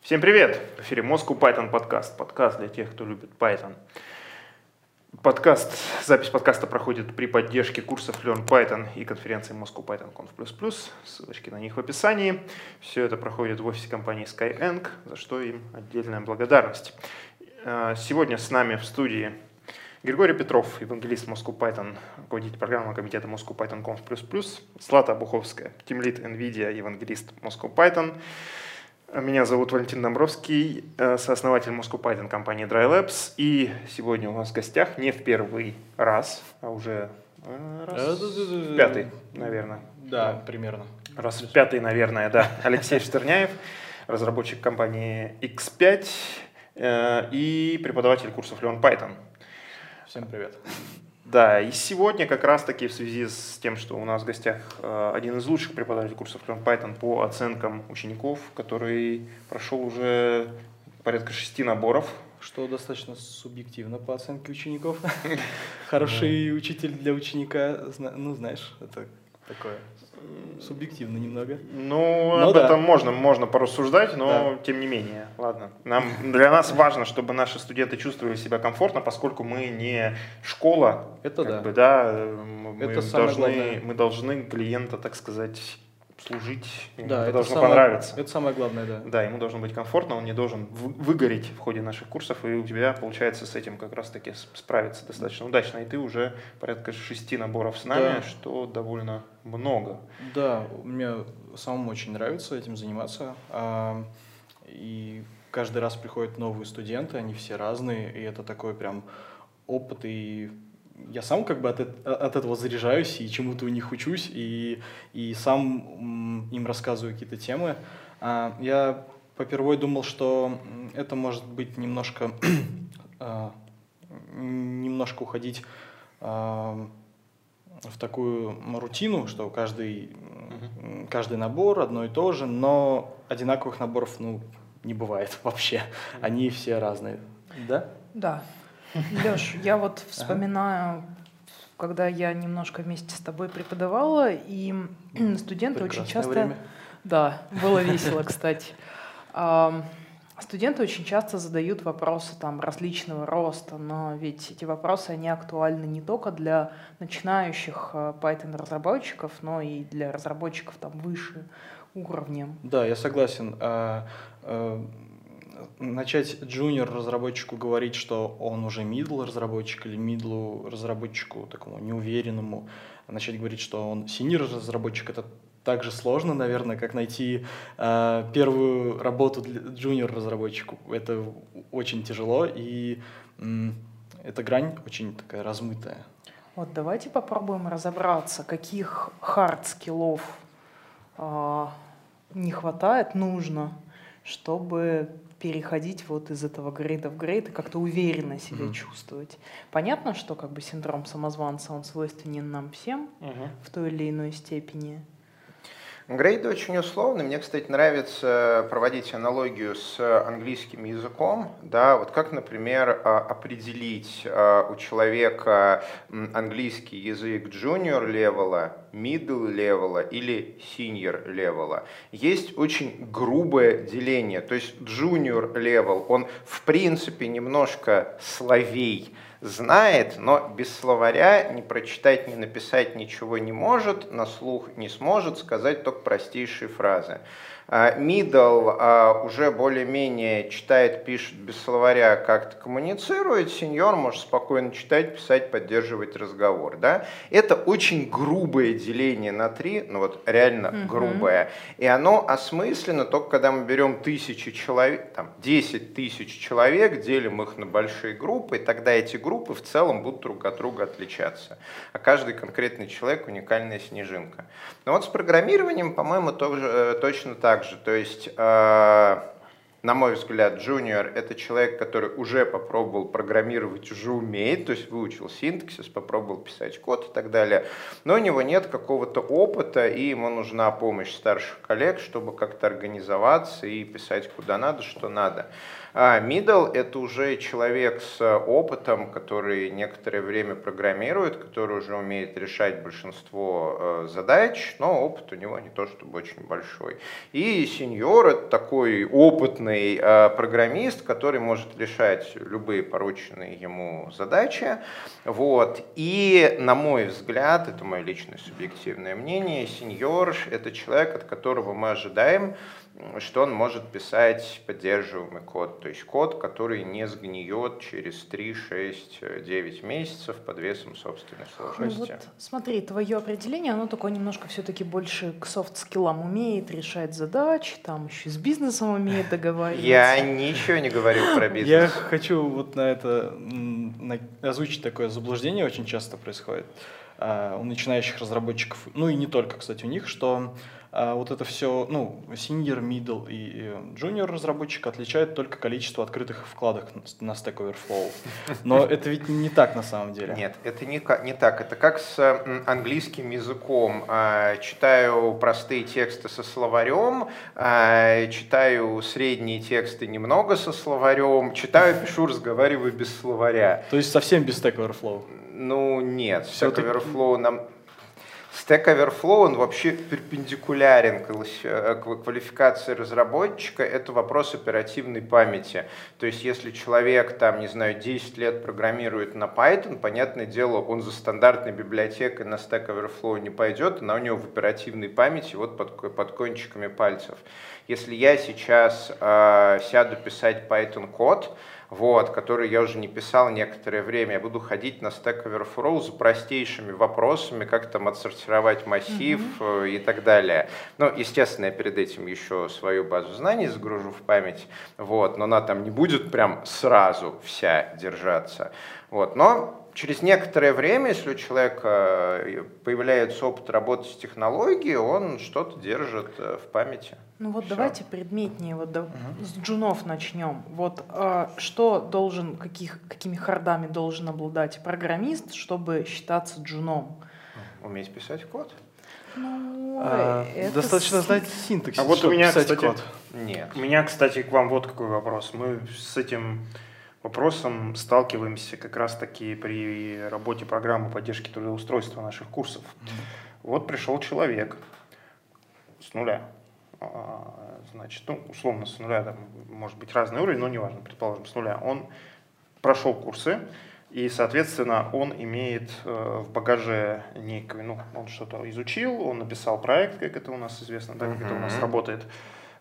Всем привет! В эфире Moscow Python подкаст. Подкаст для тех, кто любит Python. Подкаст, запись подкаста проходит при поддержке курсов Learn Python и конференции Moscow Python Conf++. Ссылочки на них в описании. Все это проходит в офисе компании Skyeng, за что им отдельная благодарность. Э, сегодня с нами в студии Григорий Петров, евангелист Moscow Python, руководитель программного комитета Moscow Python Conf++, Слата Буховская, тимлит NVIDIA, евангелист Moscow Python, меня зовут Валентин Домбровский, э, сооснователь Moscow Python компании Dry Labs. И сегодня у нас в гостях не в первый раз, а уже э, раз в пятый, наверное. Да, примерно. Раз в пятый, наверное, да. Алексей Штерняев, разработчик компании X5 э, и преподаватель курсов Learn Python. Всем привет. Да, и сегодня как раз-таки в связи с тем, что у нас в гостях э, один из лучших преподавателей курсов Python по оценкам учеников, который прошел уже порядка шести наборов. Что достаточно субъективно по оценке учеников. Хороший учитель для ученика, ну знаешь, это такое субъективно немного. Ну, но об да. этом можно, можно порассуждать, но да. тем не менее, ладно. Нам, для нас важно, чтобы наши студенты чувствовали себя комфортно, поскольку мы не школа. Это да. Бы, да мы, Это должны, мы должны клиента, так сказать, служить, ему да, это должно самое, понравиться. Это самое главное, да. Да, ему должно быть комфортно, он не должен выгореть в ходе наших курсов, и у тебя получается с этим как раз-таки справиться достаточно удачно. И ты уже порядка шести наборов с нами, да. что довольно много. Да, мне самому очень нравится этим заниматься. А, и каждый раз приходят новые студенты, они все разные, и это такой прям опыт и я сам как бы от, от этого заряжаюсь и чему-то у них учусь, и, и сам им рассказываю какие-то темы. А, я попервой думал, что это может быть немножко, а, немножко уходить а, в такую рутину, что каждый, каждый набор одно и то же, но одинаковых наборов ну, не бывает вообще. Они все разные. Да? Да. Леш, я вот вспоминаю, когда я немножко вместе с тобой преподавала, и студенты очень часто... Время. Да, было весело, кстати. Студенты очень часто задают вопросы там различного роста, но ведь эти вопросы, они актуальны не только для начинающих э, Python-разработчиков, но и для разработчиков там выше уровнем. Да, я согласен. Начать джуниор разработчику говорить, что он уже middle разработчик или middle разработчику такому неуверенному, начать говорить, что он senior разработчик, это так же сложно, наверное, как найти э, первую работу для джуниор разработчику. Это очень тяжело, и э, эта грань очень такая размытая. Вот давайте попробуем разобраться, каких hard skill ов э, не хватает, нужно, чтобы переходить вот из этого грейда в грейд и как-то уверенно себя mm-hmm. чувствовать. Понятно, что как бы синдром самозванца, он свойственен нам всем mm-hmm. в той или иной степени. Грейды очень условны. Мне, кстати, нравится проводить аналогию с английским языком. Да, вот как, например, а, определить а, у человека английский язык junior level а, middle level а или senior level а. Есть очень грубое деление. То есть junior level, он в принципе немножко слов, знает, но без словаря ни прочитать, ни написать ничего не может, на слух не сможет сказать только простейшие фразы. Middle а, а, уже более-менее читает, пишет без словаря, как-то коммуницирует. Сеньор может спокойно читать, писать, поддерживать разговор. Да? Это очень грубое деление на три, ну вот реально mm-hmm. грубое. И оно осмысленно только когда мы берем тысячи человек, там, 10 тысяч человек, делим их на большие группы, и тогда эти группы в целом будут друг от друга отличаться. А каждый конкретный человек уникальная снежинка. Но вот с программированием, по-моему, тоже, э, точно так также. То есть, э, на мой взгляд, джуниор – это человек, который уже попробовал программировать, уже умеет, то есть выучил синтаксис, попробовал писать код и так далее, но у него нет какого-то опыта, и ему нужна помощь старших коллег, чтобы как-то организоваться и писать куда надо, что надо. А middle — это уже человек с опытом, который некоторое время программирует, который уже умеет решать большинство э, задач, но опыт у него не то чтобы очень большой. И сеньор — это такой опытный э, программист, который может решать любые порученные ему задачи. Вот. И, на мой взгляд, это мое личное субъективное мнение, сеньор — это человек, от которого мы ожидаем, что он может писать поддерживаемый код, то есть код, который не сгниет через 3, 6, 9 месяцев под весом собственной сложности. Ну вот, смотри, твое определение, оно такое немножко все-таки больше к софт-скиллам умеет решать задачи, там еще с бизнесом умеет договариваться. Я ничего не говорю про бизнес. Я хочу вот на это на, озвучить такое заблуждение, очень часто происходит а, у начинающих разработчиков, ну и не только, кстати, у них, что вот это все, ну, senior, middle и junior разработчик отличает только количество открытых вкладок на Stack Overflow. Но это ведь не так на самом деле. Нет, это не, не так. Это как с английским языком. А, читаю простые тексты со словарем, а, читаю средние тексты немного со словарем, читаю, пишу, разговариваю без словаря. То есть совсем без Stack Overflow? Ну, нет. Stack Overflow нам Stack Overflow, он вообще перпендикулярен к квалификации разработчика, это вопрос оперативной памяти. То есть если человек, там, не знаю, 10 лет программирует на Python, понятное дело, он за стандартной библиотекой на Stack Overflow не пойдет, она у него в оперативной памяти вот под, под кончиками пальцев. Если я сейчас э, сяду писать Python код, вот, который я уже не писал некоторое время. Я буду ходить на Stack Overflow за простейшими вопросами, как там отсортировать массив mm-hmm. и так далее. Ну, естественно, я перед этим еще свою базу знаний загружу в память, вот, но она там не будет прям сразу вся держаться. Вот, но через некоторое время, если у человека э, появляется опыт работы с технологией, он что-то держит э, в памяти. Ну вот Все. давайте предметнее, вот да, угу. с джунов начнем. Вот э, что должен, каких, какими хардами должен обладать программист, чтобы считаться джуном? Уметь писать код. Ну, а, достаточно с... знать синтаксис. А вот у меня, кстати, код. Нет. У меня, кстати, к вам вот какой вопрос. Мы с этим вопросом сталкиваемся как раз-таки при работе программы поддержки трудоустройства наших курсов. Вот пришел человек с нуля. А, значит, ну, условно, с нуля, там, может быть, разный уровень, но неважно, предположим, с нуля. Он прошел курсы, и, соответственно, он имеет э, в багаже некую, ну, он что-то изучил, он написал проект, как это у нас известно, да, как это у нас работает.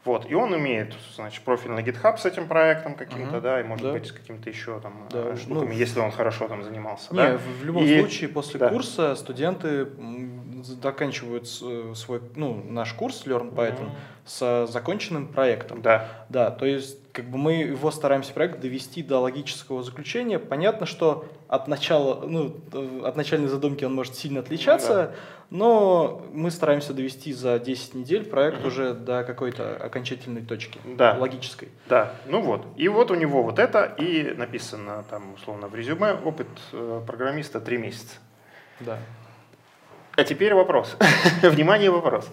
Вот, и он имеет, значит, профиль на GitHub с этим проектом каким-то, угу. да, и может да. быть с какими-то еще там да. Э, штуками, ну, если он хорошо там занимался. Не, да? в любом и, случае после да. курса студенты заканчивают э, свой, ну, наш курс Learn Python угу. с законченным проектом. Да. Да, то есть как бы мы его стараемся проект довести до логического заключения. Понятно, что от начала, ну, от начальной задумки он может сильно отличаться, да. но мы стараемся довести за 10 недель проект уже до какой-то окончательной точки, да. логической. Да, ну вот. И вот у него вот это, и написано там, условно, в резюме, опыт э, программиста 3 месяца. Да. А теперь вопрос. Внимание, вопрос.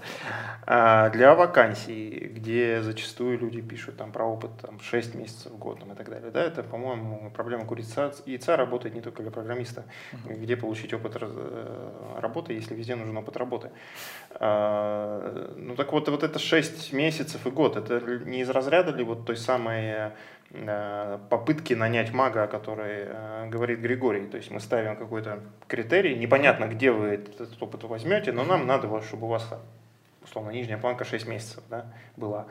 А для вакансий, где зачастую люди пишут там, про опыт там, 6 месяцев, год там, и так далее, да, это, по-моему, проблема курица яйца работает не только для программиста. Uh-huh. Где получить опыт э, работы, если везде нужен опыт работы. А, ну так вот, вот это 6 месяцев и год, это не из разряда ли вот той самой э, попытки нанять мага, о которой э, говорит Григорий. То есть мы ставим какой-то критерий, непонятно, где вы этот опыт возьмете, но нам надо, чтобы у вас условно, нижняя планка 6 месяцев да, была.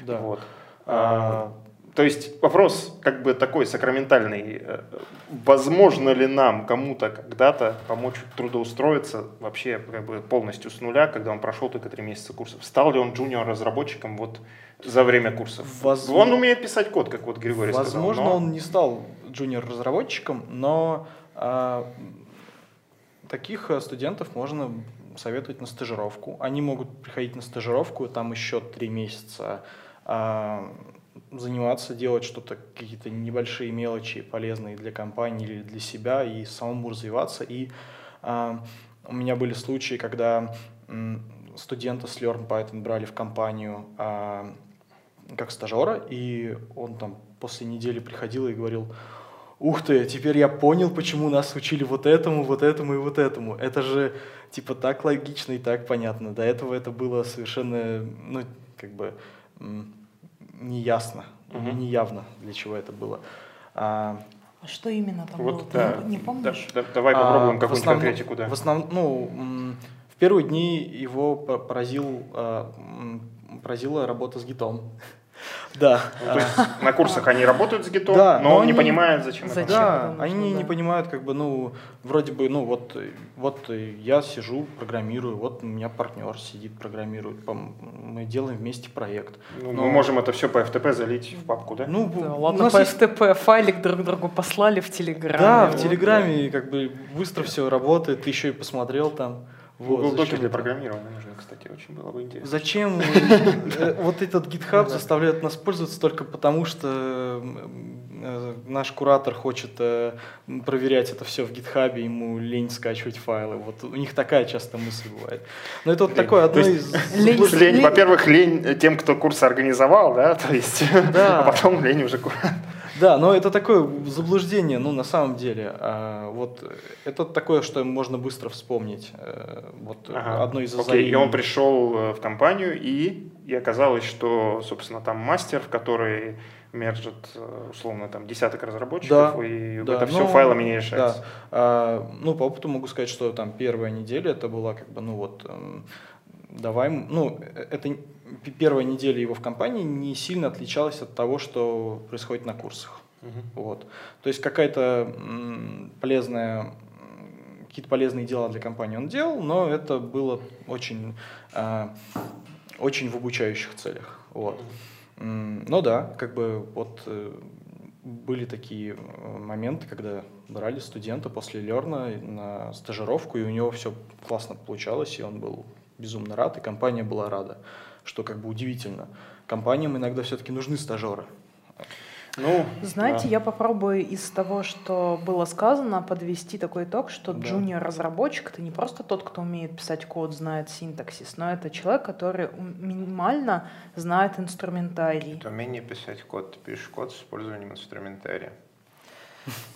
Да. Вот. А, то есть вопрос как бы такой сакраментальный. Э, возможно ли нам кому-то когда-то помочь трудоустроиться вообще как бы полностью с нуля, когда он прошел только 3 месяца курсов? Стал ли он джуниор-разработчиком вот за время курсов? Возможно, он умеет писать код, как вот Григорий возможно, сказал. Возможно, но... он не стал джуниор-разработчиком, но а, таких э, студентов можно советовать на стажировку. Они могут приходить на стажировку, там еще три месяца э, заниматься, делать что-то, какие-то небольшие мелочи, полезные для компании или для себя, и самому развиваться. И э, у меня были случаи, когда э, студента с Learn Python брали в компанию э, как стажера, и он там после недели приходил и говорил, ух ты, теперь я понял, почему нас учили вот этому, вот этому и вот этому. Это же типа так логично и так понятно. До этого это было совершенно, ну, как бы неясно Мгм. неявно, для чего это было. А, А что именно там было? Вот, Ты да. не, не помнишь? Да, да, давай а, попробуем в какую-нибудь основном- конкретику, да. В основном, ну, в первые дни его по- поразил, а, поразила работа с гитом. Да. Ну, то есть на курсах они работают с гитом, Да, но но он не они- понимает, зачем, Зачем? это. Да, нужно, они не да. понимают, как бы, ну, вроде бы, ну, вот, вот я сижу, программирую, вот у меня партнер сидит, программирует, мы делаем вместе проект. Ну, Но- мы можем это все по FTP залить в папку, да? Ну, Да, у ладно, нас по есть- FTP файлик друг другу послали в Телеграме. Да, в вот, Телеграме как бы быстро все работает, ты еще и посмотрел там. Вот, Google Доки для программирования нужны, кстати, очень было бы интересно. Зачем э, вот этот GitHub заставляет нас пользоваться только потому, что э, наш куратор хочет э, проверять это все в GitHub, ему лень скачивать файлы. Вот у них такая часто мысль бывает. Но это вот такое одно из... лень- во-первых, лень тем, кто курс организовал, да, то есть, а потом лень уже ку- Да, но это такое заблуждение, ну, на самом деле. А, вот это такое, что можно быстро вспомнить. Э, Вот Ага. одно из Окей. И он пришел э, в компанию, и, и оказалось, что, собственно, там мастер, который мержит, э, условно, там десяток разработчиков, Да, и да, это все ну, файлами не решается. Да. А, ну, по опыту могу сказать, что там первая неделя это была как бы, ну вот, эм, давай, ну, это первая неделя его в компании не сильно отличалась от того, что происходит на курсах. Мгм. Вот. То есть какая-то м, полезная, какие-то полезные дела для компании он делал, но это было очень, а, очень в обучающих целях. Вот. М, Ну да, как бы вот э, были такие э, моменты, когда брали студента после Лерна на стажировку, и у него все классно получалось, и он был безумно рад, и компания была рада, что как бы удивительно. Компаниям иногда все-таки нужны стажеры. Ну, Знаете, да. я попробую из того, что было сказано, подвести такой итог, что Да. джуниор-разработчик — это не просто тот, кто умеет писать код, знает синтаксис, но это человек, который минимально знает инструментарий. Это умение писать код. Ты пишешь код с использованием инструментария.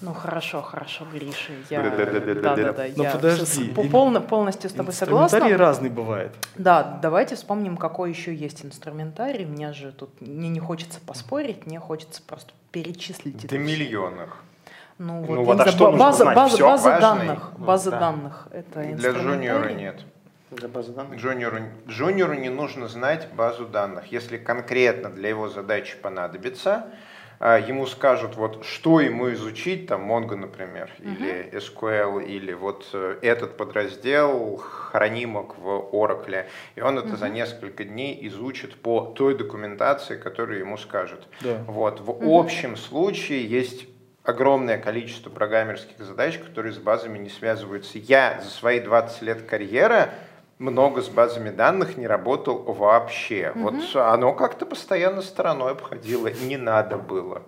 Ну хорошо, хорошо, Гриша, я... Да-да-да, Ну, я подожди, полно- полностью с тобой согласна. Инструментарий разный бывает. Да, давайте вспомним, какой еще есть инструментарий. Мне же тут мне не хочется поспорить, мне хочется просто перечислить. До миллионных. Ну, Ну вот, а знаю, что нужно база, база, база данных, Ну, база да. данных. Это Для джуниора нет. Для базы данных. Джуниору, джуниору не нужно знать базу данных. Если конкретно для его задачи понадобится, ему скажут, вот что ему изучить, там Mongo, например, или SQL, или вот э, этот подраздел хранимок в Oracle, и он это за несколько дней изучит по той документации, которую ему скажут. Да. Вот. В общем случае есть огромное количество программерских задач, которые с базами не связываются. Я за свои 20 лет карьеры много с базами данных не работал вообще. Вот оно как-то постоянно стороной обходило, не надо было.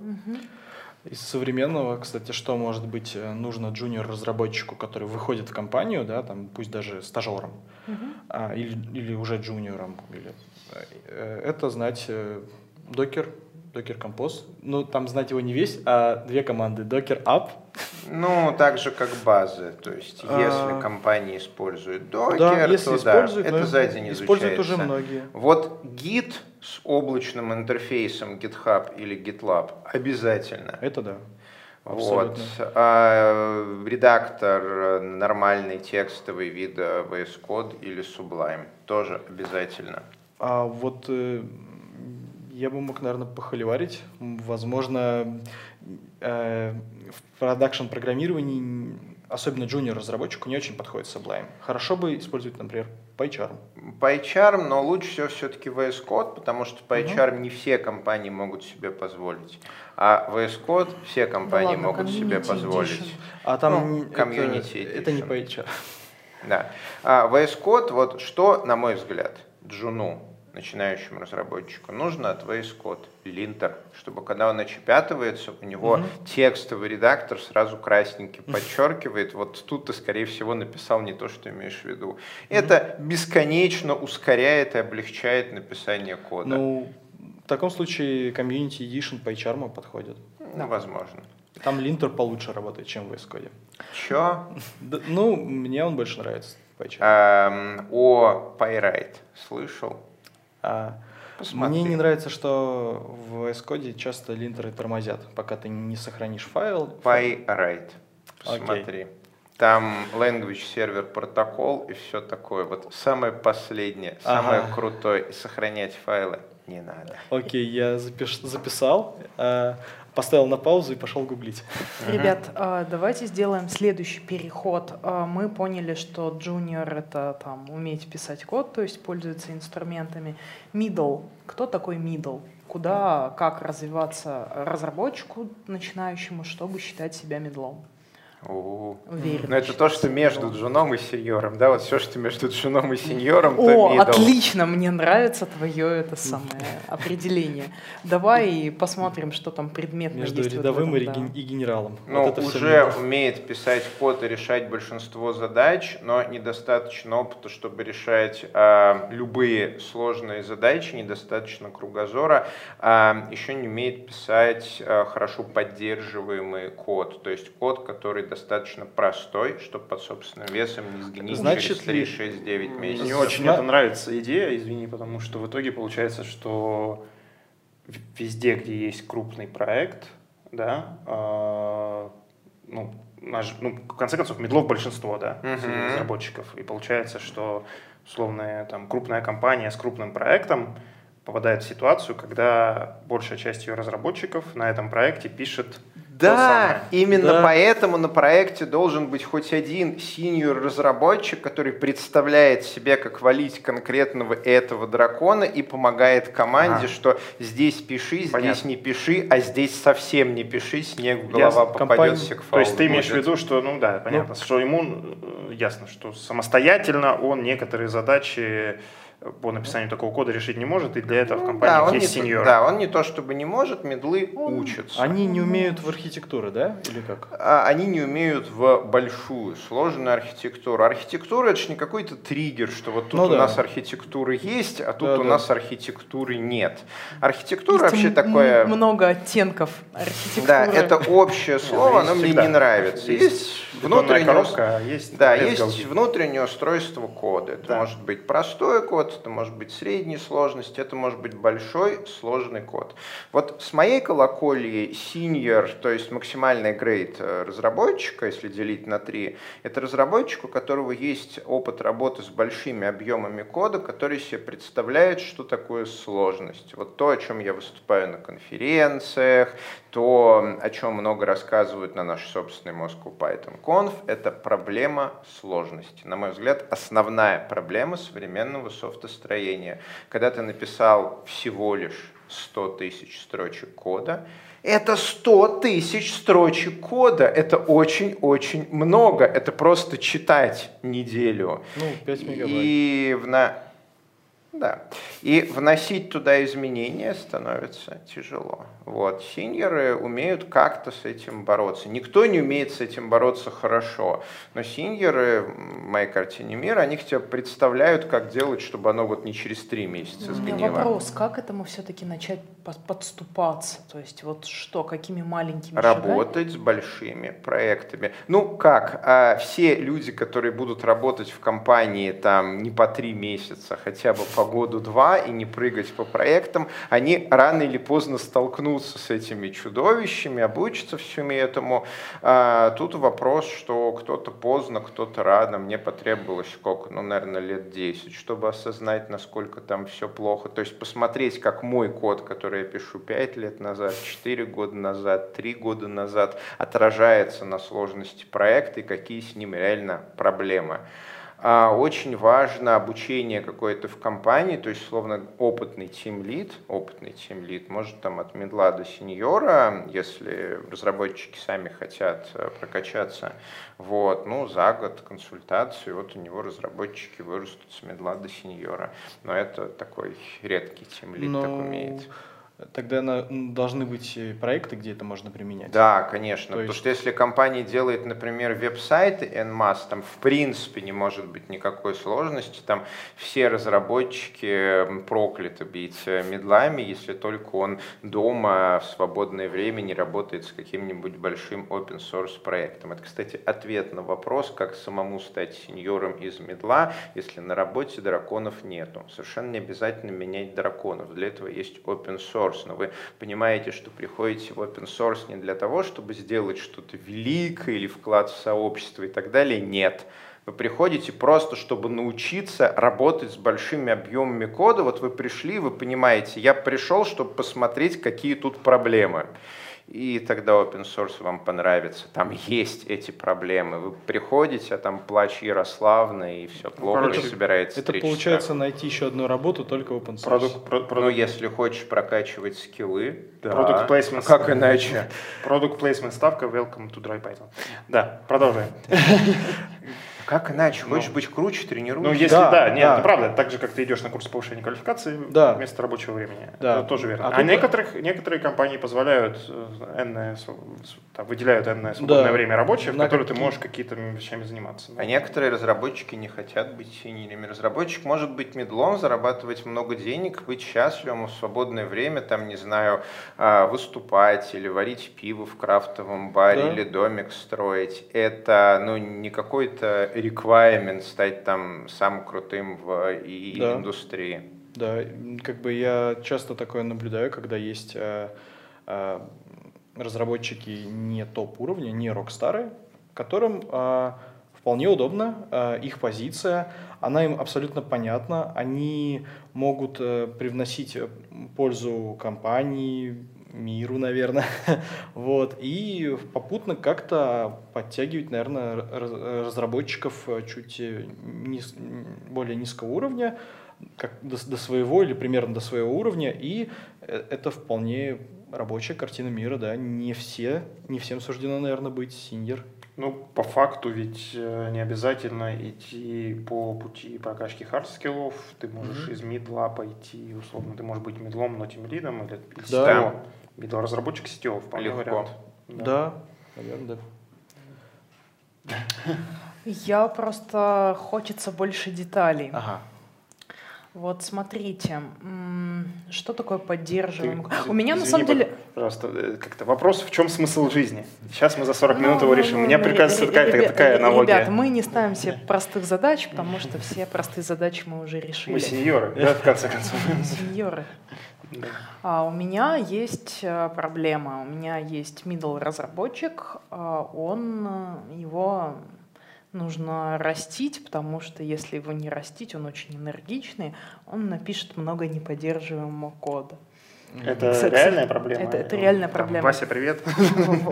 Из современного, кстати, что может быть э, нужно джуниор-разработчику, который выходит в компанию, да, там, пусть даже стажером, а, или, или уже джуниором, или, э, это знать э, докер, докер композ. Ну, там знать его не весь, а две команды. Докер up. Ну, так же, как базы. То есть, А. если компания использует докер, да, если то да, используют, это но за день используют уже изучается. многие. Вот Git с облачным интерфейсом GitHub или GitLab обязательно. Это да. Вот. А, редактор э, нормальный текстовый вида VS Code или Sublime тоже обязательно. А вот э, я бы мог, наверное, похоливарить. Возможно, э, в продакшн программировании, н- особенно джуниор-разработчику, не очень подходит Sublime. Хорошо бы использовать, например, PyCharm. PyCharm, но лучше всего все-таки VS Code, потому что PyCharm не все компании могут себе позволить. А VS Code все компании ладно, могут себе позволить. Edition. А там Ну, Community это, это не. PyCharm. Да. А VS Code, вот что, на мой взгляд, джуну, начинающему разработчику, нужно от VS Code линтер, чтобы когда он очепятывается, у него текстовый редактор сразу красненький подчеркивает, вот тут ты, скорее всего, написал не то, что имеешь в виду. Это бесконечно ускоряет и облегчает написание кода. Ну, в таком случае Community Edition PyCharm подходит. Ну, возможно. Там линтер получше работает, чем в VS Code. Чё? Да, ну, мне он больше нравится. Эм, о PyWrite слышал? А, Посмотри. Мне не нравится, что в Code часто линтеры тормозят, пока ты не сохранишь файл. PyWrite. Посмотри. Там language сервер протокол и все такое. Вот самое последнее, самое Ага. крутое. И сохранять файлы не надо. Окей, я запиш- записал, э, поставил на паузу и пошел гуглить. Ребят, а, давайте сделаем следующий переход. А, Мы поняли, что junior — это там уметь писать код, то есть пользуется инструментами. Middle. Кто такой middle? Куда, как развиваться разработчику начинающему, чтобы считать себя медлом? Уверен. Ну это то, что между джуном и сеньором, да? Вот все, что между джуном и сеньором, то О, отлично, мне нравится твое это самое определение. Давай посмотрим, что там предметно Между рядовым и, генералом. Ну, уже умеет писать код и решать большинство задач, но недостаточно опыта, чтобы решать а, любые сложные задачи, недостаточно кругозора. А, еще не умеет писать а, хорошо поддерживаемый код, то есть код, который достаточно простой, чтобы под собственным весом не сгнить Значит через ли- 3, 6, 9 Мне месяцев. не очень это нравится идея, извини, потому что в итоге получается, что везде, где есть крупный проект, да, а, ну, наш, ну, в конце концов, медлов большинство, да, среди Мгм. разработчиков. И получается, что условная там крупная компания с крупным проектом попадает в ситуацию, когда большая часть ее разработчиков на этом проекте пишет Да, именно Да. поэтому на проекте должен быть хоть один синьор разработчик, который представляет себе, как валить конкретного этого дракона и помогает команде, Ага. что здесь пиши, здесь Понятно. не пиши, а здесь совсем не пиши, снег в голова Ясно. попадется к То есть ты имеешь в виду, что, ну да, понятно, что ему э, ясно, что самостоятельно он некоторые задачи по написанию такого кода решить не может, и для этого в Ну, компании да, есть сеньор. да, он не то чтобы не может, медлы Он- учатся. Они не умеют в архитектуры, да? Или как? А они не умеют в большую, сложную архитектуру. Архитектура это же не какой-то триггер, что вот тут Ну у да. нас архитектуры есть, а тут Да, у да. нас архитектуры нет. Архитектура Есть вообще такое. много оттенков архитектуры. Да, это общее слово, оно мне не нравится. Есть внутреннее коробка, а есть да, есть галки. внутреннее устройство кода. Это Да. может быть простой код, это может быть средней сложности, это может быть большой сложный код. Вот с моей колокольни senior, то есть максимальный грейд э, разработчика, если делить на три, это разработчик, у которого есть опыт работы с большими объемами кода, который себе представляет, что такое сложность. Вот то, о чем я выступаю на конференциях, то, о чем много рассказывают на нашей собственной Moscow Python Conf, это проблема сложности. На мой взгляд, основная проблема современного софтостроения. Когда ты написал всего лишь 100 тысяч строчек кода, это 100 тысяч строчек кода. Это очень-очень много. Это просто читать неделю. Ну, 5 мегабайт. И в на... Да. И вносить туда изменения становится тяжело. Вот. Синьоры умеют как-то с этим бороться. Никто не умеет с этим бороться хорошо. Но синьоры, в моей картине мира, они тебя представляют, как делать, чтобы оно вот не через три месяца У меня сгнило. вопрос, как этому все-таки начать по- подступаться? То есть вот что, какими маленькими шагами? Работать с большими проектами. Ну как, а все люди, которые будут работать в компании там не по три месяца, хотя бы по году-два и не прыгать по проектам, они рано или поздно столкнутся с этими чудовищами, обучатся всему этому. А, тут вопрос, что кто-то поздно, кто-то рано. Мне потребовалось сколько? Ну, наверное, лет 10, чтобы осознать, насколько там все плохо. То есть посмотреть, как мой код, который я пишу 5 лет назад, 4 года назад, 3 года назад, отражается на сложности проекта и какие с ним реально проблемы. А, Очень важно обучение какое-то в компании, то есть, словно опытный тимлид, опытный тимлид, может там от медла до сеньора, если разработчики сами хотят э, прокачаться, вот, ну, за год консультации, вот у него разработчики вырастут с медла до сеньора. Но это такой редкий тимлид так Ну, умеет. Тогда на, должны быть э, проекты, где это можно применять. Да, конечно. То потому есть- что если компания делает, например, веб-сайты NMAS, там в принципе не может быть никакой сложности. Там все разработчики прокляты бить э, медлами, если только он дома в свободное время не работает с каким-нибудь большим open source проектом. Это, кстати, ответ на вопрос, как самому стать сеньором из медла, если на работе драконов нету. Совершенно не обязательно менять драконов. Для этого есть open source. Но вы понимаете, что приходите в open source не для того, чтобы сделать что-то великое или вклад в сообщество и так далее. Нет. Вы приходите просто, чтобы научиться работать с большими объемами кода. Вот вы пришли, вы понимаете, я пришел, чтобы посмотреть, какие тут проблемы. И тогда open source вам понравится. Там есть эти проблемы. Вы приходите, а там плач Ярославна, и все плохо, короче, собирается Это получается часа. найти еще одну работу только в open source. Продукт, про- Ну, продукт, если хочешь прокачивать скиллы, да. Product placement. А как иначе? product placement ставка welcome to dry Python. Да, продолжаем. Как иначе? Хочешь Ну. быть круче, тренируйся. Ну, если Да, да, нет, да. это правда. Так же, как ты идешь на курс повышения квалификации Да. вместо рабочего времени. Да. Это тоже верно. А А, тут- некоторых, некоторые компании позволяют, э, энное с- там, выделяют энное свободное Да. время рабочее, в На которое ты какие- можешь какими-то вещами заниматься. А некоторые разработчики не хотят быть синерами. Разработчик может быть медлом, зарабатывать много денег, быть счастливым в свободное время, там, не знаю, а, выступать или варить пиво в крафтовом баре Да. или домик строить. Это, ну, не какой-то requirement стать там самым крутым в и- Да. индустрии. Да, как бы я часто такое наблюдаю, когда есть э, э, разработчики не топ-уровня, не рок-стары, которым э, вполне удобно, э, их позиция, она им абсолютно понятна, они могут э, привносить э, пользу компании, миру, наверное, вот, и попутно как-то подтягивать, наверное, раз- разработчиков э, чуть э, низ- более низкого уровня, как до, до своего или примерно до своего уровня, и э, это вполне рабочая картина мира, да, не все, не всем суждено, наверное, быть senior. Ну, по факту ведь не обязательно идти по пути прокачки hard skill ов. Ты можешь из middle а пойти, условно, ты можешь быть middle ом, но team lead ом или, или Да. CTO. Middle разработчик CTO, вполне Легко. вариант. Да, наверное, да. Я просто хочется больше деталей. Ага. Вот смотрите, что такое поддерживаем? Ты- У меня на извини, самом деле... Пожалуйста, э, как-то вопрос, в чем смысл жизни? Сейчас мы за 40 Ну, минут его ну, решим. У ну, меня ре- прекрасно ре- такая, ребя- такая аналогия. Ребята, мы не ставим себе простых задач, потому что все простые задачи мы уже решили. Мы сеньоры, да, в конце концов. Сеньоры. Да. А у меня есть э, проблема. У меня есть middle разработчик. а Он э, его нужно растить, потому что если его не растить, он очень энергичный, он напишет много неподдерживаемого кода. Это Кстати, реальная проблема? это- это реальная проблема. Вася, привет.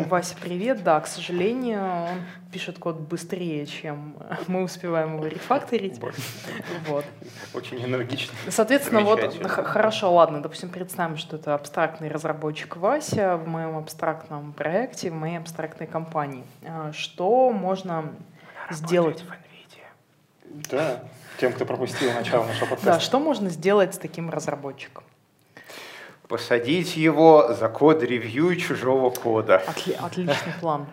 Вася, привет. Да, к сожалению, он пишет код быстрее, чем мы успеваем его рефакторить. Вот. Очень энергично. Соответственно, вот хорошо, ладно, допустим, представим, что это абстрактный разработчик Вася в моем абстрактном проекте, в моей абстрактной компании. А, Что можно сделать? Да, тем, кто пропустил начало нашего Да, подкаста. что можно сделать с таким разработчиком? Посадить его за код-ревью чужого кода. Отли- отличный план.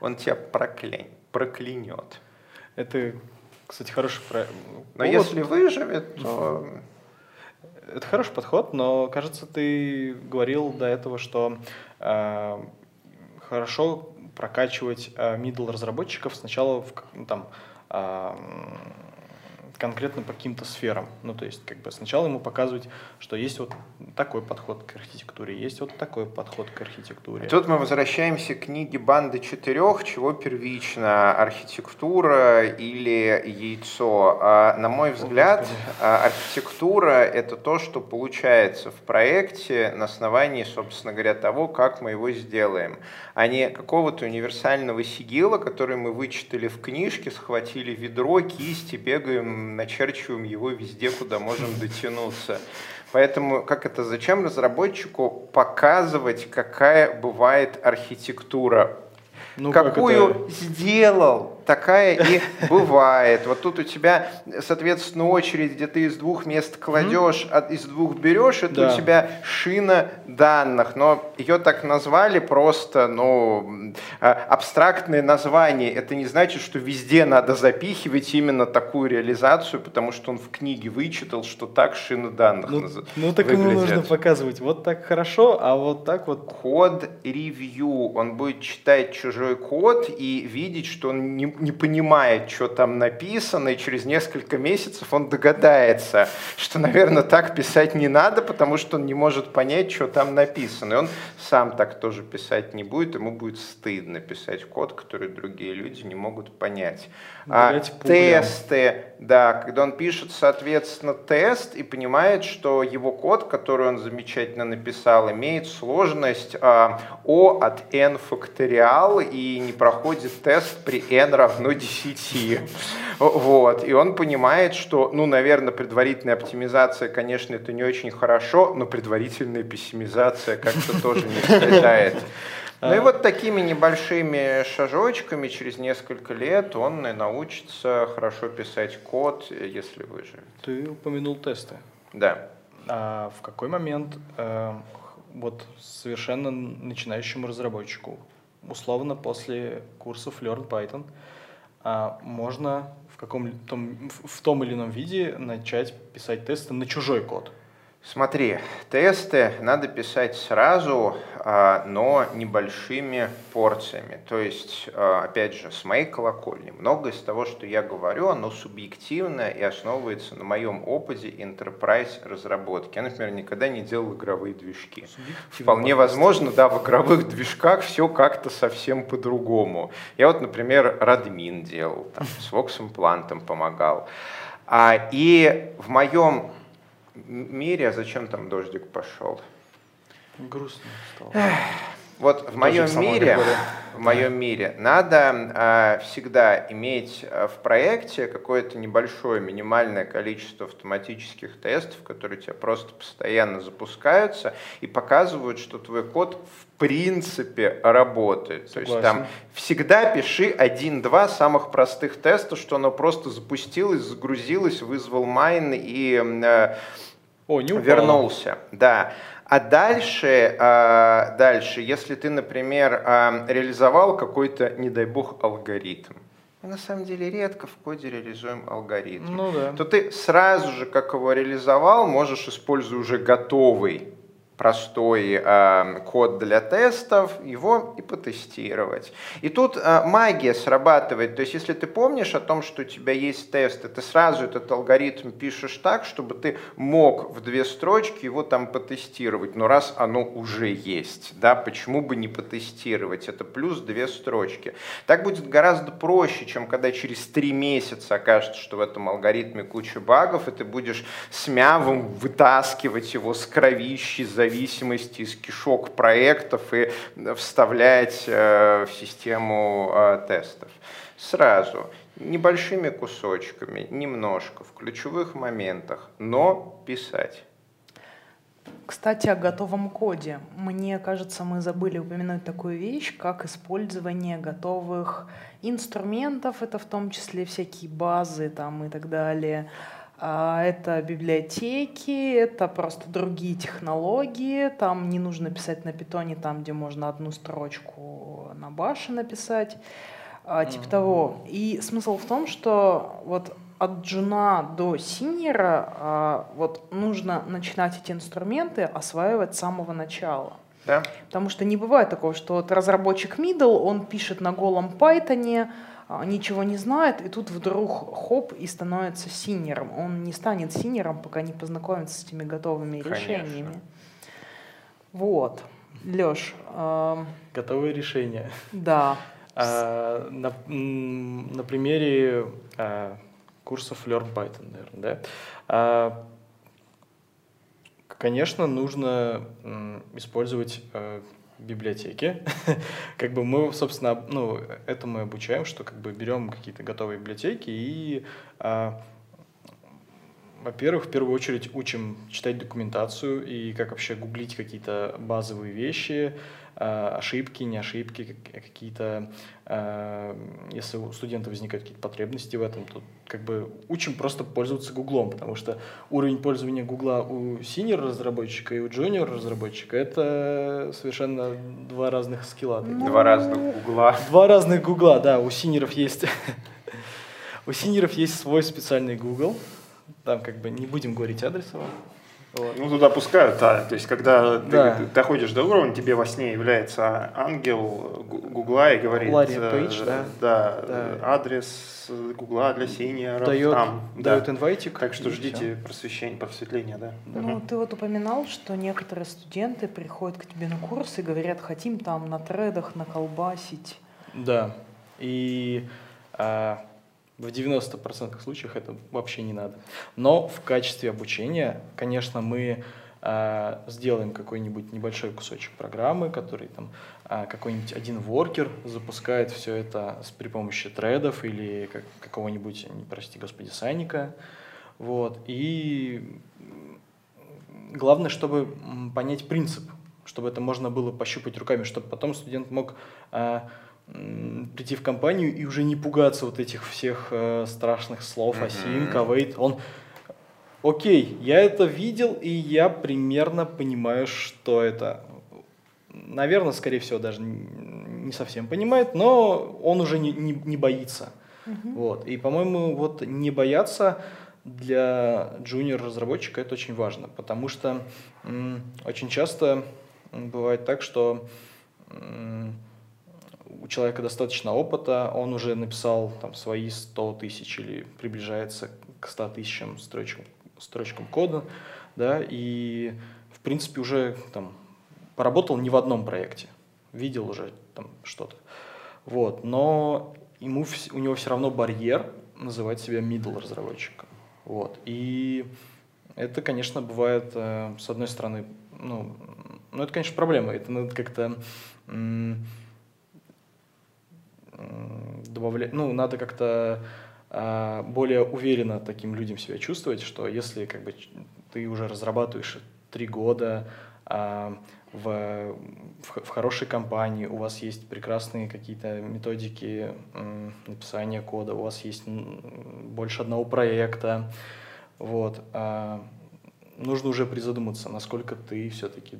Он тебя проклянь, проклянет. Это, кстати, хороший про... Но повод. если выживет, то... Это хороший подход, но, кажется, ты говорил до этого, что э, хорошо прокачивать э, middle разработчиков сначала в, ну, там, м, конкретно по каким-то сферам. Ну, то есть, как бы сначала ему показывать, что есть вот такой подход к архитектуре, есть вот такой подход к архитектуре. Тут мы возвращаемся к книге «Банды четырех», чего первично, архитектура или яйцо. А, На мой взгляд, а, архитектура — это то, что получается в проекте на основании, собственно говоря, того, как мы его сделаем, а не какого-то универсального сигила, который мы вычитали в книжке, схватили ведро, кисти, бегаем, начерчиваем его везде, куда можем дотянуться. Поэтому как это, зачем разработчику показывать, какая бывает архитектура? Ну, как Какую это- сделал, такая и бывает. Вот тут у тебя, соответственно, очередь, где ты из двух мест кладешь, а из двух берешь, это Да. у тебя шина данных. Но ее так назвали просто, ну, а, абстрактное название. Это не значит, что везде надо запихивать именно такую реализацию, потому что он в книге вычитал, что так шины данных Ну, наз- ну так ему выглядят. нужно показывать. Вот так хорошо, а вот так вот Код ревью. Он будет читать чужой код и видеть, что он не, не понимает, что там написано, и через несколько месяцев он догадается, что, наверное, так писать не надо, потому что он не может понять, что там написано. И он сам так тоже писать не будет, ему будет стыдно писать код, который другие люди не могут понять. А Блять, тесты, да, когда он пишет, соответственно, тест и понимает, что его код, который он замечательно написал, имеет сложность а, O от n факториал и не проходит тест при n равно 10. Вот. И он понимает, что, ну, наверное, предварительная оптимизация, конечно, это не очень хорошо, но предварительная пессимизация как-то тоже не страдает. Ну и вот такими небольшими шажочками через несколько лет он и научится хорошо писать код, если выживет. ты упомянул тесты. Да. А в какой момент э, вот совершенно начинающему разработчику, условно после курсов Learn Python, а, можно в, каком, том, в том или ином виде начать писать тесты на чужой код? Смотри, тесты надо писать сразу, а, но небольшими порциями. То есть, а, опять же, с моей колокольни. Многое из того, что я говорю, оно субъективно и основывается на моем опыте enterprise разработки. Я, например, никогда не делал игровые движки. Вполне возможно, да, в игровых движках все как-то совсем по-другому. Я вот, например, Радмин делал, там, с Vox помогал. А, и в моем мире, а зачем там дождик пошел? Грустно стало. Вот в моем мире, в моем мире надо а, всегда иметь а, в проекте какое-то небольшое минимальное количество автоматических тестов, которые тебя просто постоянно запускаются и показывают, что твой код в принципе работает. То есть там Согласен. всегда пиши один-два самых простых теста, что оно просто запустилось, загрузилось, вызвал майн и э, О, не упало. вернулся, да. А дальше, а, дальше, если ты, например, а, реализовал какой-то, не дай бог, алгоритм, мы на самом деле редко в коде реализуем алгоритм, Ну да. то ты сразу же, как его реализовал, можешь, используя уже готовый простой а, код для тестов, его и потестировать. И тут а, магия срабатывает. То есть, если ты помнишь о том, что у тебя есть тесты, ты сразу этот алгоритм пишешь так, чтобы ты мог в две строчки его там потестировать. Но раз оно уже есть, да, почему бы не потестировать? Это плюс две строчки. Так будет гораздо проще, чем когда через три месяца окажется, что в этом алгоритме куча багов, и ты будешь с мявом вытаскивать его с кровищи, зависимости, из кишок проектов и вставлять э, в систему э, тестов. Сразу, небольшими кусочками, немножко, в ключевых моментах, но писать. Кстати, о готовом коде. Мне кажется, мы забыли упомянуть такую вещь, как использование готовых инструментов. Это в том числе всякие базы там, и так далее. А, Это библиотеки, это просто другие технологии. Там не нужно писать на питоне, там, где можно одну строчку на баше написать. А, Типа того. И смысл в том, что вот от джуна до синьора а, вот нужно начинать эти инструменты осваивать с самого начала. Да? Потому что не бывает такого, что вот разработчик middle, он пишет на голом Python, ничего не знает, и тут вдруг хоп и становится senior ом. Он не станет senior ом, пока не познакомится с этими готовыми Конечно. решениями. Вот. Леш, Готовые решения. да. А, на, на примере а, курсов Learn Python, наверное, да. А, конечно, нужно м, использовать э, библиотеки. как бы мы, собственно, об- ну, это мы обучаем, что как бы берем какие-то готовые библиотеки и а, во-первых, в первую очередь учим читать документацию и как вообще гуглить какие-то базовые вещи, э, ошибки, не ошибки, какие-то, э, если у студента возникают какие-то потребности в этом, то как бы учим просто пользоваться Гуглом, потому что уровень пользования Гугла у senior разработчика и у junior разработчика это совершенно два разных скилла. Ну... Два разных Гугла. Два разных Гугла, да. У senior ов есть у senior ов есть свой специальный Google. Там как бы не будем говорить адреса вам. Вот. Ну, туда пускают, да. То есть, когда да. ты доходишь до уровня, тебе во сне является ангел Гугла и говорит... Ларри Пейдж, да. Да, да. адрес Гугла для синьоров. Дает, там, дает да. инвайтик. Так что ждите просвещения, просветления, да. Ну, угу. ты вот упоминал, что некоторые студенты приходят к тебе на курс и говорят, хотим там на тредах наколбасить. Да. И а, в 90% случаев это вообще не надо. Но в качестве обучения, конечно, мы э, сделаем какой-нибудь небольшой кусочек программы, который там э, какой-нибудь один воркер запускает все это с, при помощи тредов или как, какого-нибудь, не прости господи, сайника. Вот. И главное, чтобы понять принцип, чтобы это можно было пощупать руками, чтобы потом студент мог э, прийти в компанию и уже не пугаться вот этих всех э, страшных слов async, await. Он, окей, я это видел, и я примерно понимаю, что это. Наверное, скорее всего, даже не совсем понимает, но он уже не, не, не боится. Mm-hmm. Вот. И, по-моему, вот не бояться для джуниор-разработчика это очень важно, потому что м, очень часто бывает так, что м, у человека достаточно опыта, он уже написал там, свои 100 тысяч или приближается к 100 тысячам строчкам, строчкам кода, да, и в принципе уже там, поработал не в одном проекте, видел уже там что-то. Вот, но ему, у него все равно барьер называть себя middle разработчиком. Вот, и это, конечно, бывает, э, с одной стороны, ну, ну, это, конечно, проблема. Это надо как-то добавлять, ну, надо как-то а, более уверенно таким людям себя чувствовать, что если как бы ты уже разрабатываешь три года а, в, в, хорошей компании, у вас есть прекрасные какие-то методики написания кода, у вас есть больше одного проекта, вот, а, нужно уже призадуматься, насколько ты все-таки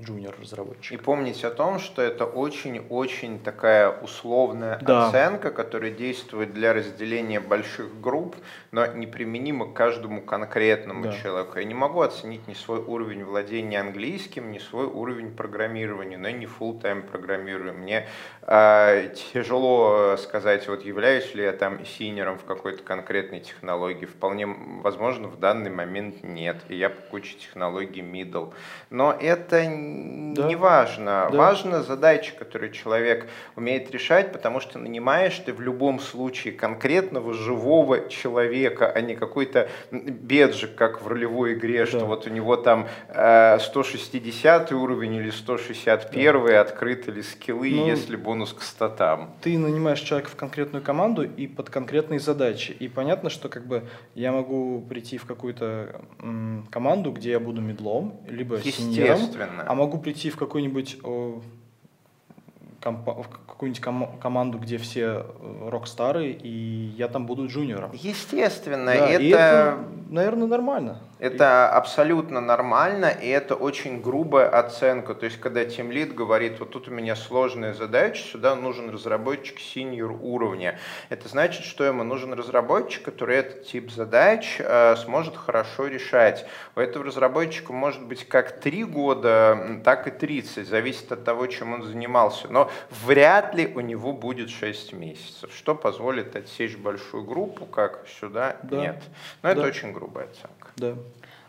джуниор-разработчик. И помнить о том, что это очень-очень такая условная да. оценка, которая действует для разделения больших групп, но неприменима к каждому конкретному да. человеку. Я не могу оценить ни свой уровень владения английским, ни свой уровень программирования, но и не full-time программирую. Мне тяжело сказать, вот являюсь ли я там синером в какой-то конкретной технологии. Вполне возможно, в данный момент нет. И я по куче технологий middle. Но это да. не важно. Да. Важна задача, которую человек умеет решать, потому что нанимаешь ты в любом случае конкретного живого человека, а не какой-то беджик, как в ролевой игре, да. что вот у него там э, 160 уровень или 161 да. открыты ли скиллы, ну, если бонус к статам. Ты нанимаешь человека в конкретную команду и под конкретные задачи. И понятно, что как бы я могу прийти в какую-то команду, где я буду медлом, либо синьором, а могу прийти в какую-нибудь в какую-нибудь ком- команду, где все э, рок-стары, и я там буду джуниором. Естественно, да, это... это, наверное, нормально. Это абсолютно нормально, и это очень грубая оценка. То есть, когда Team Lead говорит, вот тут у меня сложная задача, сюда нужен разработчик синьор уровня. Это значит, что ему нужен разработчик, который этот тип задач э, сможет хорошо решать. У этого разработчика может быть как 3 года, так и 30, зависит от того, чем он занимался. Но вряд ли у него будет 6 месяцев, что позволит отсечь большую группу, как сюда, да. нет. Но да. это очень грубая оценка. Да.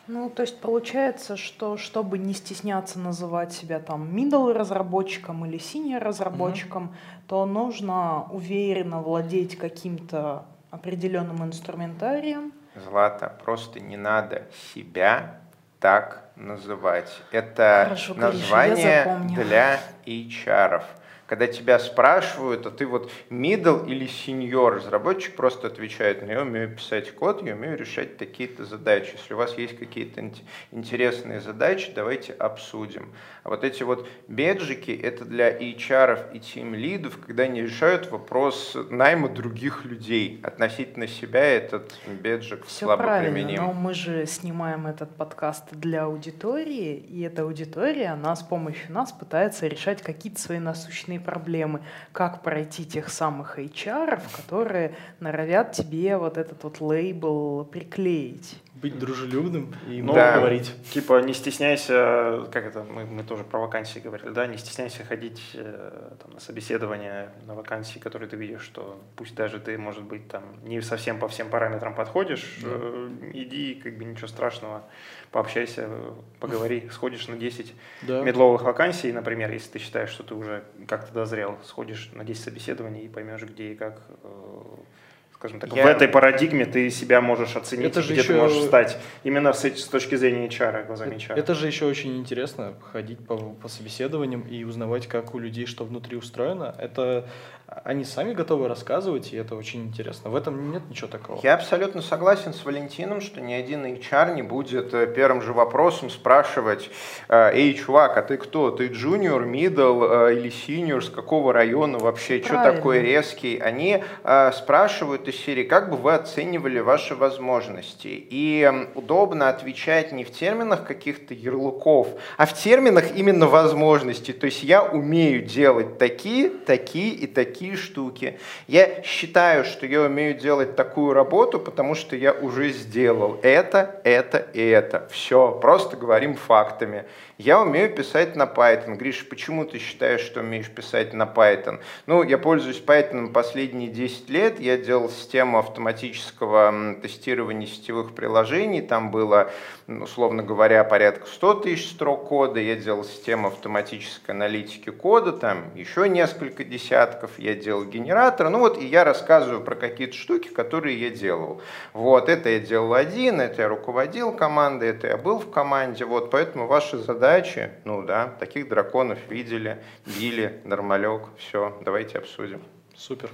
Ну, то есть получается, что чтобы не стесняться называть себя там middle разработчиком или senior разработчиком, mm-hmm. то нужно уверенно владеть каким-то определенным инструментарием. Злата, просто не надо себя так называть. Это Хорошо, название для HR. -ов когда тебя спрашивают, а ты вот middle или senior, разработчик просто отвечает, ну я умею писать код, я умею решать такие-то задачи. Если у вас есть какие-то интересные задачи, давайте обсудим. А вот эти вот беджики, это для HR и тим лидов, когда они решают вопрос найма других людей. Относительно себя этот беджик Все слабо правильно, применим. но мы же снимаем этот подкаст для аудитории, и эта аудитория, она с помощью нас пытается решать какие-то свои насущные проблемы. Как пройти тех самых HR, которые норовят тебе вот этот вот лейбл приклеить. Быть дружелюбным и много да. говорить. Типа не стесняйся, как это, мы, мы тоже про вакансии говорили, да, не стесняйся ходить э, там, на собеседование на вакансии, которые ты видишь, что пусть даже ты, может быть, там не совсем по всем параметрам подходишь, Да. э, иди, как бы ничего страшного, пообщайся, поговори, сходишь на 10 Да. медловых вакансий, например, если ты считаешь, что ты уже как-то дозрел, сходишь на 10 собеседований и поймешь, где и как, э, скажем так, Я- в этой парадигме ты себя можешь оценить, Это же где ты еще- можешь стать именно с, с точки зрения HR, глазами HR. Это же еще очень интересно, ходить по, по собеседованиям и узнавать, как у людей что внутри устроено. Это они сами готовы рассказывать, и это очень интересно. В этом нет ничего такого. Я абсолютно согласен с Валентином, что ни один HR не будет э, первым же вопросом спрашивать, э, эй, чувак, а ты кто? Ты джуниор, мидл э, или синьор? С какого района вообще? Что такое резкий? Они спрашивают из серии, как бы вы оценивали ваши возможности? И удобно отвечать не в терминах каких-то ярлыков, а в терминах именно возможностей. То есть я умею делать такие, такие и такие штуки. Я считаю, что я умею делать такую работу, потому что я уже сделал это, это и это. Все, просто говорим фактами. Я умею писать на Python. Гриша, почему ты считаешь, что умеешь писать на Python? Ну, я пользуюсь Python последние 10 лет. Я делал систему автоматического тестирования сетевых приложений. Там было, условно говоря, порядка 100 тысяч строк кода. Я делал систему автоматической аналитики кода. Там еще несколько десятков. Я делал генератор. Ну вот, и я рассказываю про какие-то штуки, которые я делал. Вот, это я делал один, это я руководил командой, это я был в команде. Вот, поэтому ваши задачи, ну да, таких драконов видели, били, нормалек. Все, давайте обсудим. Супер.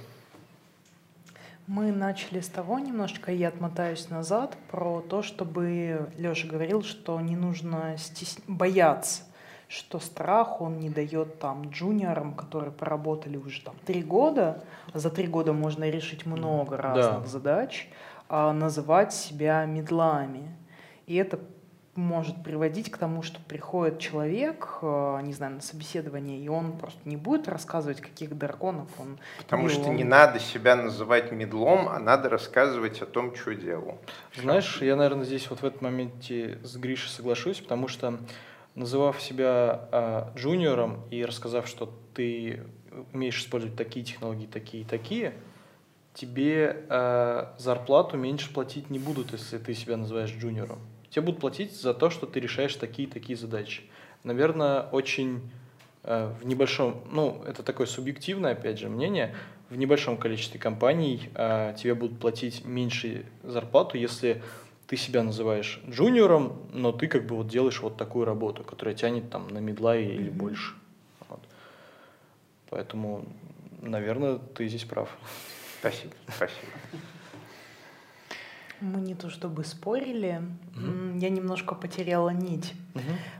Мы начали с того немножечко, я отмотаюсь назад, про то, чтобы Леша говорил, что не нужно стес... бояться, что страх он не дает там джуниорам, которые поработали уже там три года, а за три года можно решить много разных задач, а называть себя медлами. И это может приводить к тому, что приходит человек, э, не знаю, на собеседование, и он просто не будет рассказывать, каких драконов он Потому бил. что Он не надо себя называть медлом, а надо рассказывать о том, что делал. Знаешь, я, наверное, здесь вот в этом моменте с Гришей соглашусь, потому что называв себя а, джуниором и рассказав, что ты умеешь использовать такие технологии, такие и такие, тебе а, зарплату меньше платить не будут, если ты себя называешь джуниором. Тебе будут платить за то, что ты решаешь такие и такие задачи. Наверное, очень э, в небольшом, ну, это такое субъективное, опять же, мнение, в небольшом количестве компаний э, тебе будут платить меньше зарплату, если ты себя называешь джуниором, но ты как бы вот делаешь вот такую работу, которая тянет там на медла или больше. Вот. Поэтому, наверное, ты здесь прав. Спасибо, спасибо. Мы не то чтобы спорили, м, я немножко потеряла нить.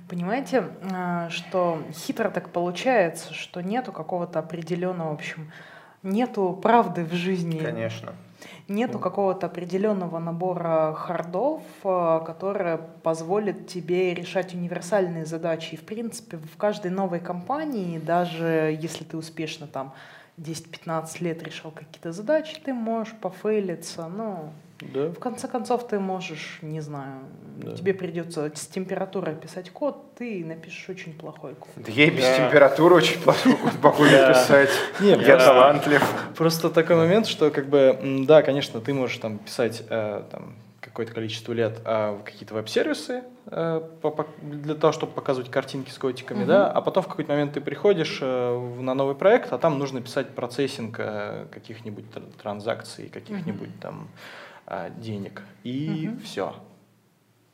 Понимаете, а, что хитро так получается, что нету какого-то определенного, в общем, нету правды в жизни. Конечно. Нету какого-то определенного набора хардов, а, которые позволят тебе решать универсальные задачи. И, в принципе, в каждой новой компании, даже если ты успешно там 10-15 лет решал какие-то задачи, ты можешь пофейлиться, ну, Да. в конце концов, ты можешь, не знаю, Да. тебе придется с температурой писать код, ты напишешь очень плохой код. Да я и без Да. температуры очень плохо могу Да. написать. Не, Я талантлив. Просто такой момент, что как бы, да, конечно, ты можешь там писать э, там, какое-то количество лет а, в какие-то веб-сервисы э, по- по- для того, чтобы показывать картинки с котиками, да, а потом в какой-то момент ты приходишь э, в- на новый проект, а там нужно писать процессинг каких-нибудь тр- транзакций, каких-нибудь там а, денег, и Мгм. все.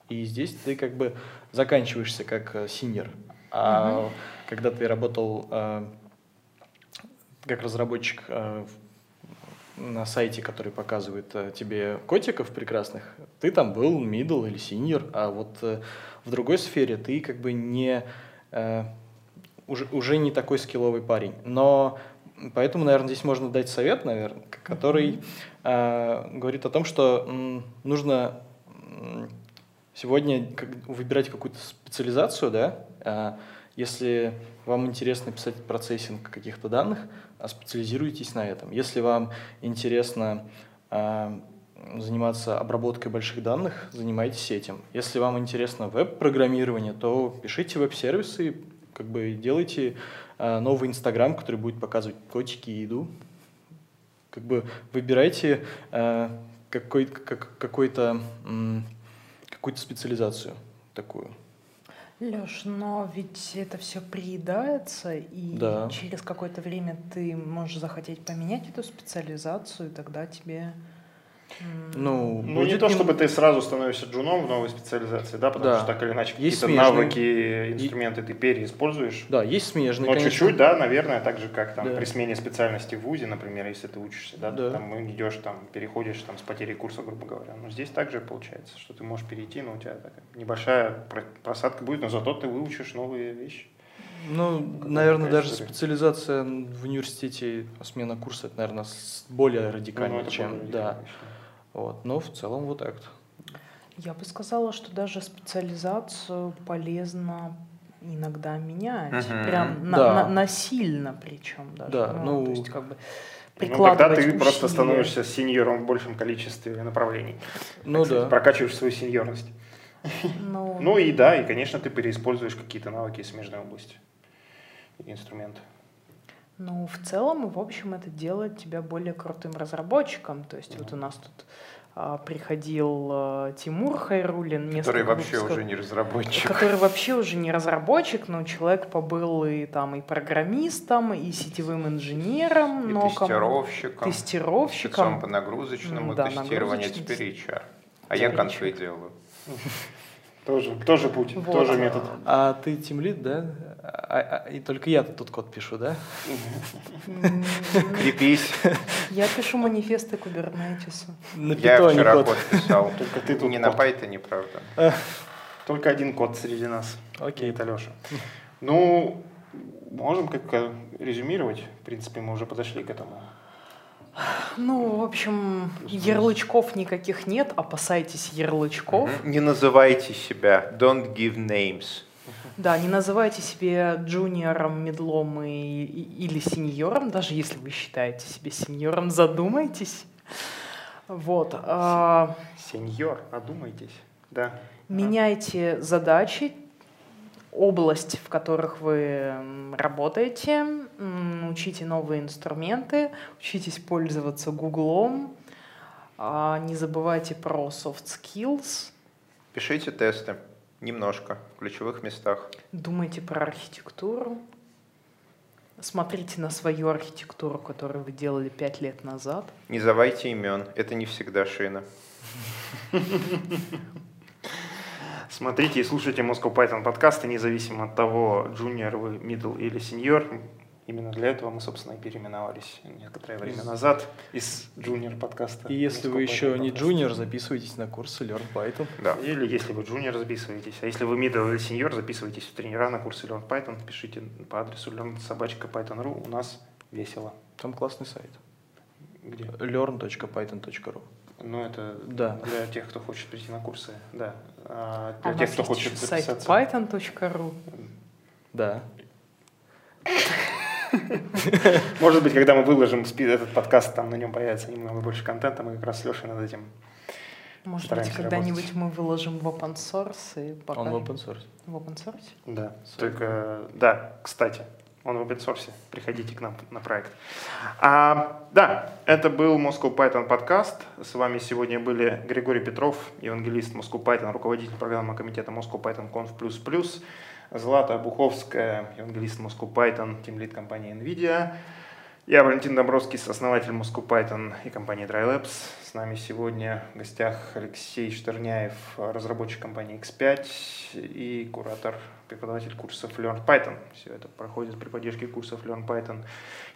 И здесь ты как бы заканчиваешься как э, синьор. А когда ты работал э, как разработчик э, на сайте, который показывает э, тебе котиков прекрасных, ты там был middle или senior, а вот э, в другой сфере ты как бы не э, уже, уже не такой скилловый парень. Но поэтому, наверное, здесь можно дать совет, наверное, который э, говорит о том, что нужно сегодня выбирать какую-то специализацию, да, э, если вам интересно писать процессинг каких-то данных, а специализируйтесь на этом. Если вам интересно э, заниматься обработкой больших данных, занимайтесь этим. Если вам интересно веб-программирование, то пишите веб-сервисы, как бы делайте э, новый Инстаграм, который будет показывать котики и еду. Как бы выбирайте э, какой, как, какой-то, какую-то специализацию такую. Леш, но ведь это все приедается, и Да. через какое-то время ты можешь захотеть поменять эту специализацию, и тогда тебе... Ну, Ну, не то, чтобы ты сразу становишься джуном в новой специализации, да, потому Да. что так или иначе Есть какие-то смежные. навыки, инструменты ты переиспользуешь. Да, есть смежные, Но конечно. чуть-чуть, да, наверное, так же, как там Да. при смене специальности в ВУЗе, например, если ты учишься, да, Да. ты там идешь, там, переходишь там с потерей курса, грубо говоря. Но здесь также получается, что ты можешь перейти, но у тебя такая небольшая про- просадка будет, но зато ты выучишь новые вещи. Ну, Какая наверное, даже история. специализация в университете, смена курса, это, наверное, более радикально, Ну, чем... более Да, радикально, вот. Но в целом вот так. Я бы сказала, что даже специализацию полезно иногда менять. Мгм. Прям на- Да. на- насильно причем даже. Да, ну, то есть как бы Ну, тогда ты просто усилия. становишься сеньором в большем количестве направлений. Ну Так сказать, да. Прокачиваешь свою сеньорность. Ну, Ну и да, и, конечно, ты переиспользуешь какие-то навыки из смежной области инструменты. Ну, в целом, и в общем, это делает тебя более крутым разработчиком. То есть вот у нас тут а, приходил а, Тимур Хайрулин. Который несколько вообще выпусков, уже не разработчик. Который вообще уже не разработчик, но человек побыл и там и программистом, и сетевым инженером, И но тестировщиком. тестировщиком. По нагрузочному да, тестированию, теперь HR. А я конфы делаю. Тоже, тоже путь, Вот. тоже метод. А ты тимлит, да? А- а- и только я тут код пишу, да? Крепись. Я пишу манифесты Кубернетису. На Я вчера код. код писал. Только ты тут Не на. Python, правда. Только один код среди нас. Окей. Это Леша. Ну, можем как-то резюмировать. В принципе, мы уже подошли к этому. Ну, в общем, ярлычков никаких нет, опасайтесь ярлычков. Не называйте себя. Don't give names. Да, не называйте себя джуниором, медлом и, и- или сеньором, даже если вы считаете себя сеньором, задумайтесь. Вот. а, Сеньор, одумайтесь. Да. меняйте задачи, область, в которых вы работаете, учите новые инструменты, учитесь пользоваться Гуглом, а, не забывайте про soft skills, Пишите тесты. Немножко. В ключевых местах. Думайте про архитектуру. Смотрите на свою архитектуру, которую вы делали пять лет назад. Не завайте имен. Это не всегда шина. Смотрите и слушайте Moscow Python подкасты, независимо от того, джуниор вы, middle или сеньор. Именно для этого мы, собственно, и переименовались некоторое время назад из джуниор подкаста. И если вы еще не джуниор, записывайтесь на курсы Learn Python. Да. Или если вы джуниор, записывайтесь. А если вы middle или сеньор, записывайтесь в тренера на курсы Learn Python. Пишите по адресу learn.собачка.python.ru. У нас весело. Там классный сайт. Где? learn.python.ru Ну, это Да. для тех, кто хочет прийти на курсы. Да. А А для у тех, кто хочет еще сайт записаться. python.ru. Да. Может быть, когда мы выложим этот подкаст, там на нем появится немного больше контента, мы как раз с Лешей над этим. Может быть, когда-нибудь мы выложим в open source и Он покажем. в open source. В open source? Да. Только, да, кстати, он в open source. Приходите к нам на проект. А, да, это был Moscow Python подкаст. С вами сегодня были Григорий Петров, евангелист Moscow Python, руководитель программы комитета Moscow Python Conf++, Злата Буховская, евангелист Moscow Python, тимлид компании NVIDIA, Я Валентин Домбровский, основатель Moscow Python и компании DryLabs. С нами сегодня в гостях Алексей Штерняев, разработчик компании X5 и куратор, преподаватель курсов Learn Python. Все это проходит при поддержке курсов Learn Python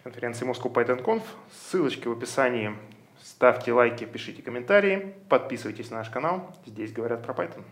конференции Moscow Python Conf. Ссылочки в описании. Ставьте лайки, пишите комментарии, подписывайтесь на наш канал. Здесь говорят про Python.